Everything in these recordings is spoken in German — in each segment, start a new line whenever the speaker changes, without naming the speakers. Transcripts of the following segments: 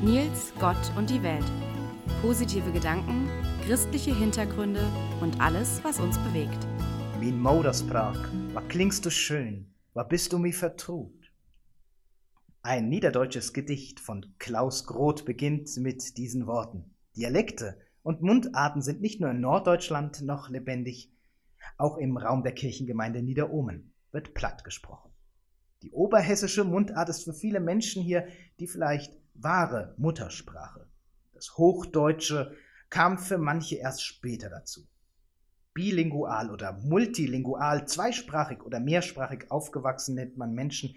Nils, Gott und die Welt. Positive Gedanken, christliche Hintergründe und alles, was uns bewegt.
Min Moder sprach, wa klingst du schön, wa bist du mir vertraut. Ein niederdeutsches Gedicht von Klaus Groth beginnt mit diesen Worten. Dialekte und Mundarten sind nicht nur in Norddeutschland noch lebendig, auch im Raum der Kirchengemeinde Niederohmen wird platt gesprochen. Die oberhessische Mundart ist für viele Menschen hier die vielleicht wahre Muttersprache. Das Hochdeutsche kam für manche erst später dazu. Bilingual oder multilingual, zweisprachig oder mehrsprachig aufgewachsen nennt man Menschen,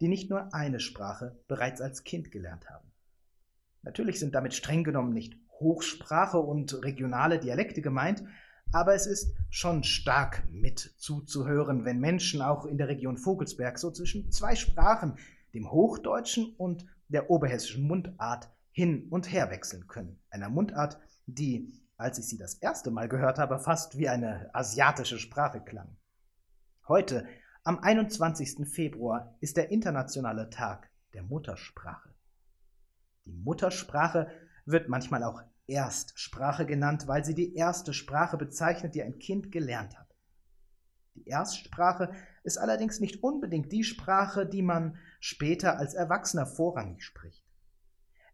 die nicht nur eine Sprache bereits als Kind gelernt haben. Natürlich sind damit streng genommen nicht Hochsprache und regionale Dialekte gemeint, aber es ist schon stark mit zuzuhören, wenn Menschen auch in der Region Vogelsberg so zwischen zwei Sprachen, dem Hochdeutschen und der oberhessischen Mundart, hin und her wechseln können. Einer Mundart, die, als ich sie das erste Mal gehört habe, fast wie eine asiatische Sprache klang. Heute, am 21. Februar, ist der internationale Tag der Muttersprache. Die Muttersprache wird manchmal auch Erstsprache genannt, weil sie die erste Sprache bezeichnet, die ein Kind gelernt hat. Die Erstsprache ist allerdings nicht unbedingt die Sprache, die man später als Erwachsener vorrangig spricht.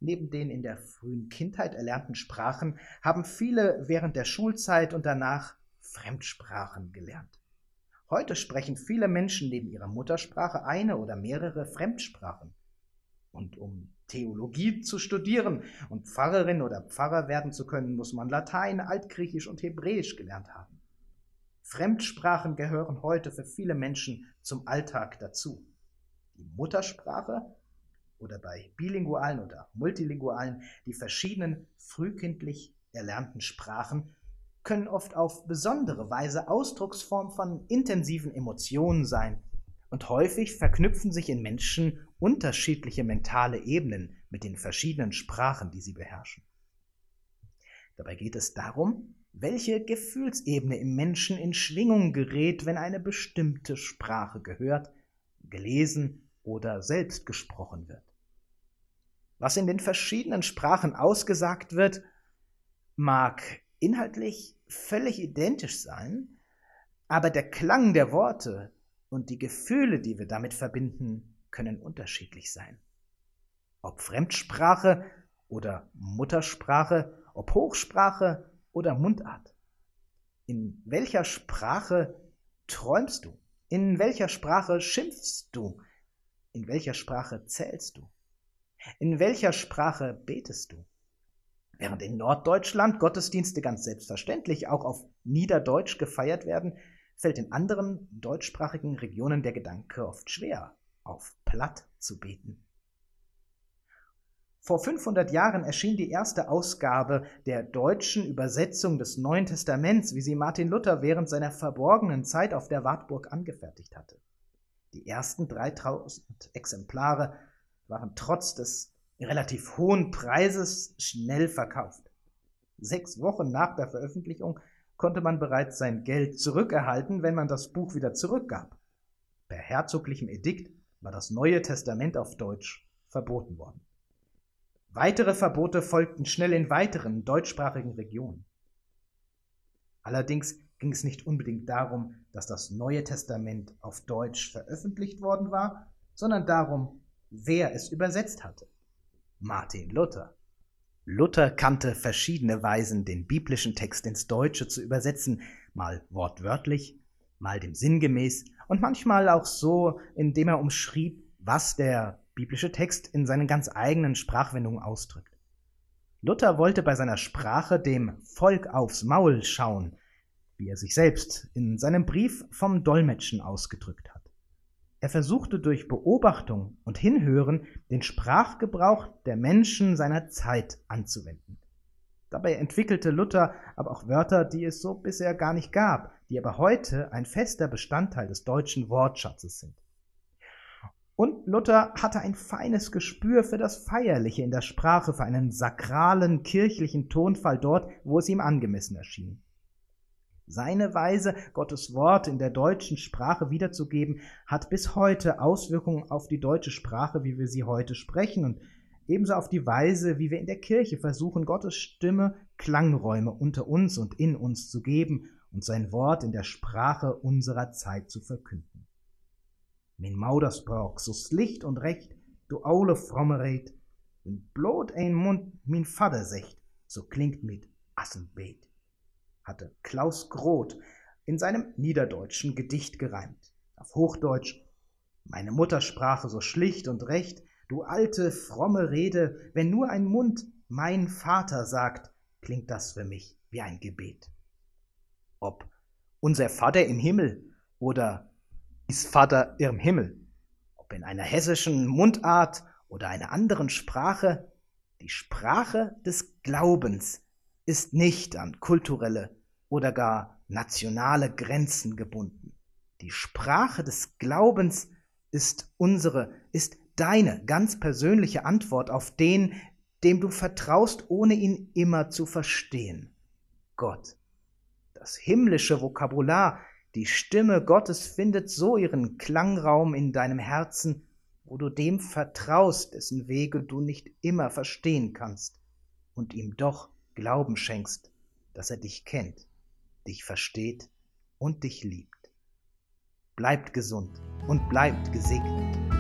Neben den in der frühen Kindheit erlernten Sprachen haben viele während der Schulzeit und danach Fremdsprachen gelernt. Heute sprechen viele Menschen neben ihrer Muttersprache eine oder mehrere Fremdsprachen. Und um Theologie zu studieren und Pfarrerin oder Pfarrer werden zu können, muss man Latein, Altgriechisch und Hebräisch gelernt haben. Fremdsprachen gehören heute für viele Menschen zum Alltag dazu. Die Muttersprache oder bei bilingualen oder multilingualen die verschiedenen frühkindlich erlernten Sprachen können oft auf besondere Weise Ausdrucksform von intensiven Emotionen sein und häufig verknüpfen sich in Menschen unterschiedliche mentale Ebenen mit den verschiedenen Sprachen, die sie beherrschen. Dabei geht es darum, welche Gefühlsebene im Menschen in Schwingung gerät, wenn eine bestimmte Sprache gehört, gelesen oder selbst gesprochen wird. Was in den verschiedenen Sprachen ausgesagt wird, mag inhaltlich völlig identisch sein, aber der Klang der Worte und die Gefühle, die wir damit verbinden, können unterschiedlich sein. Ob Fremdsprache oder Muttersprache, ob Hochsprache oder Mundart. In welcher Sprache träumst du? In welcher Sprache schimpfst du? In welcher Sprache zählst du? In welcher Sprache betest du? Während in Norddeutschland Gottesdienste ganz selbstverständlich auch auf Niederdeutsch gefeiert werden, fällt in anderen deutschsprachigen Regionen der Gedanke oft schwer, auf Platt zu beten. Vor 500 Jahren erschien die erste Ausgabe der deutschen Übersetzung des Neuen Testaments, wie sie Martin Luther während seiner verborgenen Zeit auf der Wartburg angefertigt hatte. Die ersten 3000 Exemplare waren trotz des relativ hohen Preises schnell verkauft. Sechs Wochen nach der Veröffentlichung konnte man bereits sein Geld zurückerhalten, wenn man das Buch wieder zurückgab. Per herzoglichem Edikt war das Neue Testament auf Deutsch verboten worden. Weitere Verbote folgten schnell in weiteren deutschsprachigen Regionen. Allerdings ging es nicht unbedingt darum, dass das Neue Testament auf Deutsch veröffentlicht worden war, sondern darum, wer es übersetzt hatte. Martin Luther. Luther kannte verschiedene Weisen, den biblischen Text ins Deutsche zu übersetzen, mal wortwörtlich, mal dem Sinn gemäß und manchmal auch so, indem er umschrieb, was der biblische Text in seinen ganz eigenen Sprachwendungen ausdrückt. Luther wollte bei seiner Sprache dem Volk aufs Maul schauen, wie er sich selbst in seinem Brief vom Dolmetschen ausgedrückt hat. Er versuchte durch Beobachtung und Hinhören den Sprachgebrauch der Menschen seiner Zeit anzuwenden. Dabei entwickelte Luther aber auch Wörter, die es so bisher gar nicht gab, die aber heute ein fester Bestandteil des deutschen Wortschatzes sind. Und Luther hatte ein feines Gespür für das Feierliche in der Sprache, für einen sakralen kirchlichen Tonfall dort, wo es ihm angemessen erschien. Seine Weise, Gottes Wort in der deutschen Sprache wiederzugeben, hat bis heute Auswirkungen auf die deutsche Sprache, wie wir sie heute sprechen. Und ebenso auf die Weise, wie wir in der Kirche versuchen, Gottes Stimme Klangräume unter uns und in uns zu geben und sein Wort in der Sprache unserer Zeit zu verkünden. Min Maudersbrok, so Licht und Recht, du aule fromme Red, wenn blot ein Mund min Vater secht, so klingt mit Assenbeet, hatte Klaus Groth in seinem niederdeutschen Gedicht gereimt. Auf Hochdeutsch, meine Muttersprache so schlicht und recht, Du alte, fromme Rede, wenn nur ein Mund mein Vater sagt, klingt das für mich wie ein Gebet. Ob unser Vater im Himmel oder ist Vater im Himmel, ob in einer hessischen Mundart oder einer anderen Sprache, die Sprache des Glaubens ist nicht an kulturelle oder gar nationale Grenzen gebunden. Die Sprache des Glaubens ist unsere, ist deine ganz persönliche Antwort auf den, dem du vertraust, ohne ihn immer zu verstehen. Gott. Das himmlische Vokabular, die Stimme Gottes findet so ihren Klangraum in deinem Herzen, wo du dem vertraust, dessen Wege du nicht immer verstehen kannst, und ihm doch Glauben schenkst, dass er dich kennt, dich versteht und dich liebt. Bleibt gesund und bleibt gesegnet.